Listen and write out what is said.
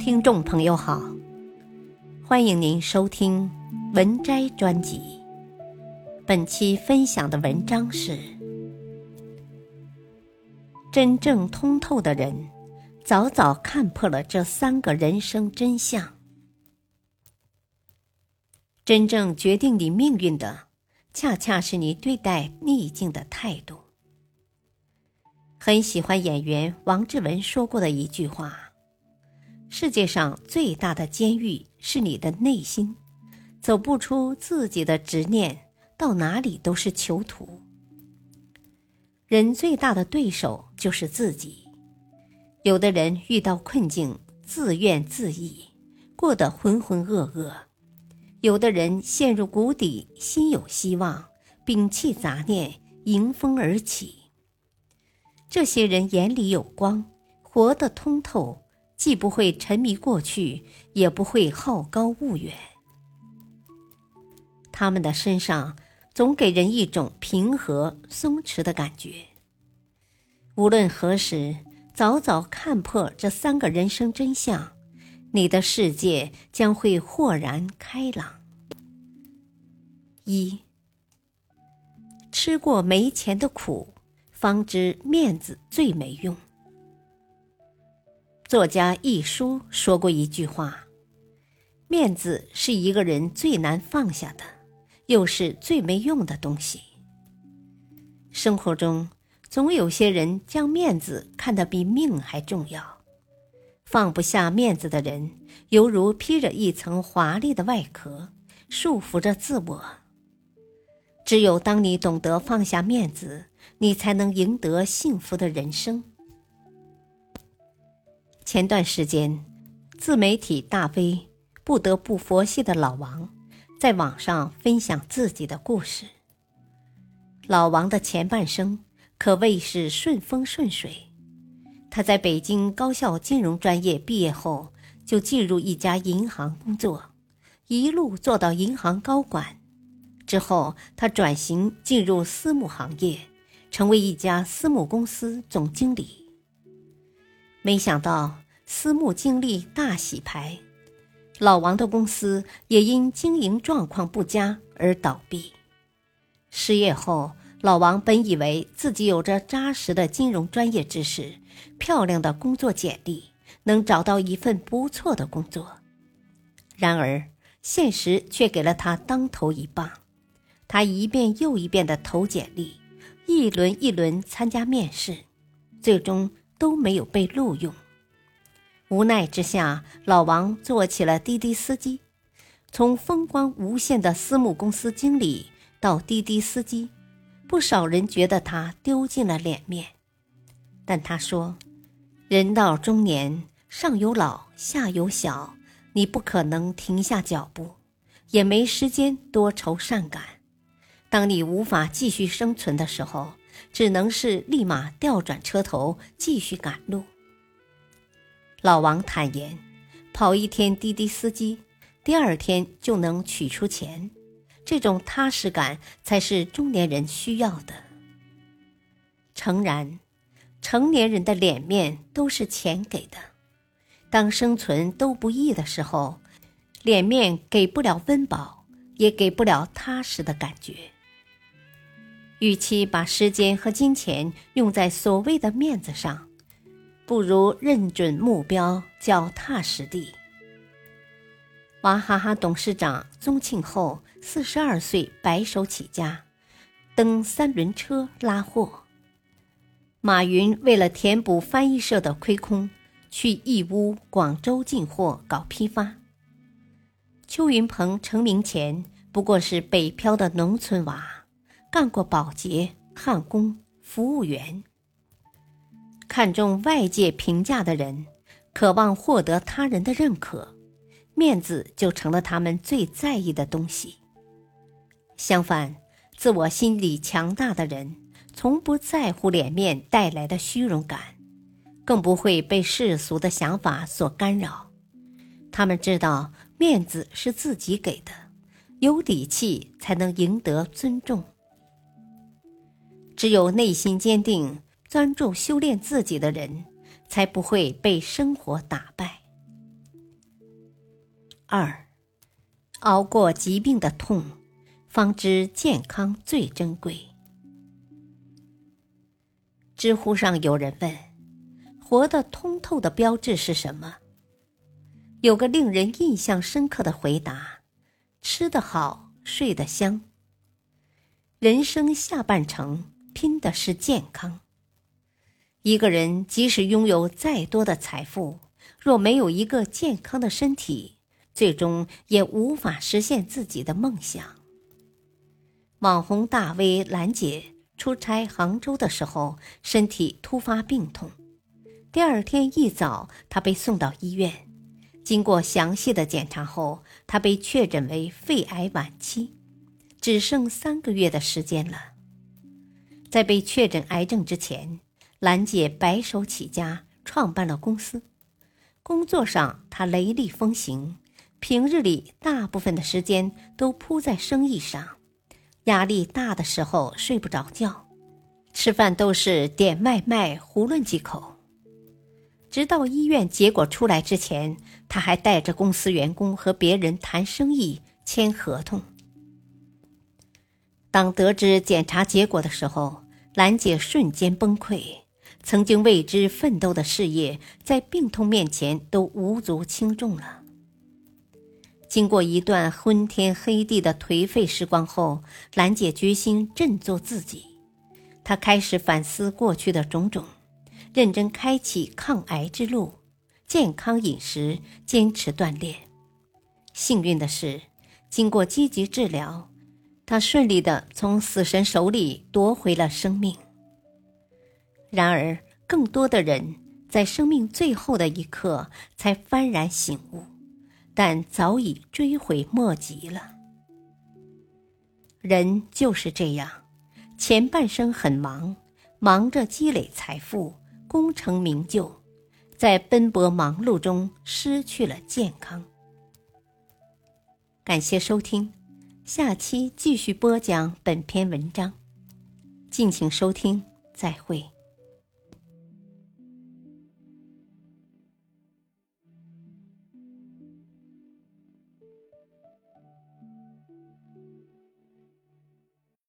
听众朋友好，欢迎您收听文摘专辑。本期分享的文章是：真正通透的人，早早看破了这三个人生真相。真正决定你命运的，恰恰是你对待逆境的态度。很喜欢演员王志文说过的一句话。世界上最大的监狱是你的内心，走不出自己的执念，到哪里都是囚徒。人最大的对手就是自己。有的人遇到困境自怨自艾，过得浑浑噩噩；有的人陷入谷底，心有希望，摒弃杂念，迎风而起。这些人眼里有光，活得通透。既不会沉迷过去，也不会好高骛远。他们的身上总给人一种平和松弛的感觉。无论何时，早早看破这三个人生真相，你的世界将会豁然开朗。一，吃过没钱的苦，方知面子最没用。作家亦舒说过一句话：“面子是一个人最难放下的，又是最没用的东西。”生活中总有些人将面子看得比命还重要，放不下面子的人，犹如披着一层华丽的外壳，束缚着自我。只有当你懂得放下面子，你才能赢得幸福的人生。前段时间，自媒体大 V 不得不佛系的老王，在网上分享自己的故事。老王的前半生可谓是顺风顺水，他在北京高校金融专业毕业后，就进入一家银行工作，一路做到银行高管。之后，他转型进入私募行业，成为一家私募公司总经理。没想到私募经历大洗牌，老王的公司也因经营状况不佳而倒闭。失业后，老王本以为自己有着扎实的金融专业知识、漂亮的工作简历，能找到一份不错的工作。然而，现实却给了他当头一棒。他一遍又一遍的投简历，一轮一轮参加面试，最终。都没有被录用，无奈之下，老王做起了滴滴司机。从风光无限的私募公司经理到滴滴司机，不少人觉得他丢尽了脸面。但他说：“人到中年，上有老，下有小，你不可能停下脚步，也没时间多愁善感。当你无法继续生存的时候。”只能是立马调转车头继续赶路。老王坦言，跑一天滴滴司机，第二天就能取出钱，这种踏实感才是中年人需要的。诚然，成年人的脸面都是钱给的，当生存都不易的时候，脸面给不了温饱，也给不了踏实的感觉。与其把时间和金钱用在所谓的面子上，不如认准目标，脚踏实地。娃哈哈董事长宗庆后四十二岁白手起家，蹬三轮车拉货。马云为了填补翻译社的亏空，去义乌、广州进货搞批发。邱云鹏成名前不过是北漂的农村娃。干过保洁、焊工、服务员。看重外界评价的人，渴望获得他人的认可，面子就成了他们最在意的东西。相反，自我心理强大的人，从不在乎脸面带来的虚荣感，更不会被世俗的想法所干扰。他们知道，面子是自己给的，有底气才能赢得尊重。只有内心坚定、专注修炼自己的人，才不会被生活打败。二，熬过疾病的痛，方知健康最珍贵。知乎上有人问：“活得通透的标志是什么？”有个令人印象深刻的回答：“吃得好，睡得香。”人生下半程拼的是健康。一个人即使拥有再多的财富，若没有一个健康的身体，最终也无法实现自己的梦想。网红大 V 兰姐出差杭州的时候，身体突发病痛。第二天一早，她被送到医院。经过详细的检查后，她被确诊为肺癌晚期，只剩三个月的时间了。在被确诊癌症之前，兰姐白手起家，创办了公司。工作上，她雷厉风行。平日里，大部分的时间都扑在生意上，压力大的时候睡不着觉，吃饭都是点外卖囫囵几口。直到医院结果出来之前，他还带着公司员工和别人谈生意、签合同。当得知检查结果的时候，兰姐瞬间崩溃，曾经为之奋斗的事业，在病痛面前都无足轻重了。经过一段昏天黑地的颓废时光后，兰姐决心振作自己。她开始反思过去的种种，认真开启抗癌之路，健康饮食，坚持锻炼。幸运的是，经过积极治疗，他顺利的从死神手里夺回了生命。然而，更多的人在生命最后的一刻才幡然醒悟。但早已追悔莫及了。人就是这样，前半生很忙，忙着积累财富、功成名就，在奔波忙碌中失去了健康。感谢收听，下期继续播讲本篇文章。敬请收听，再会。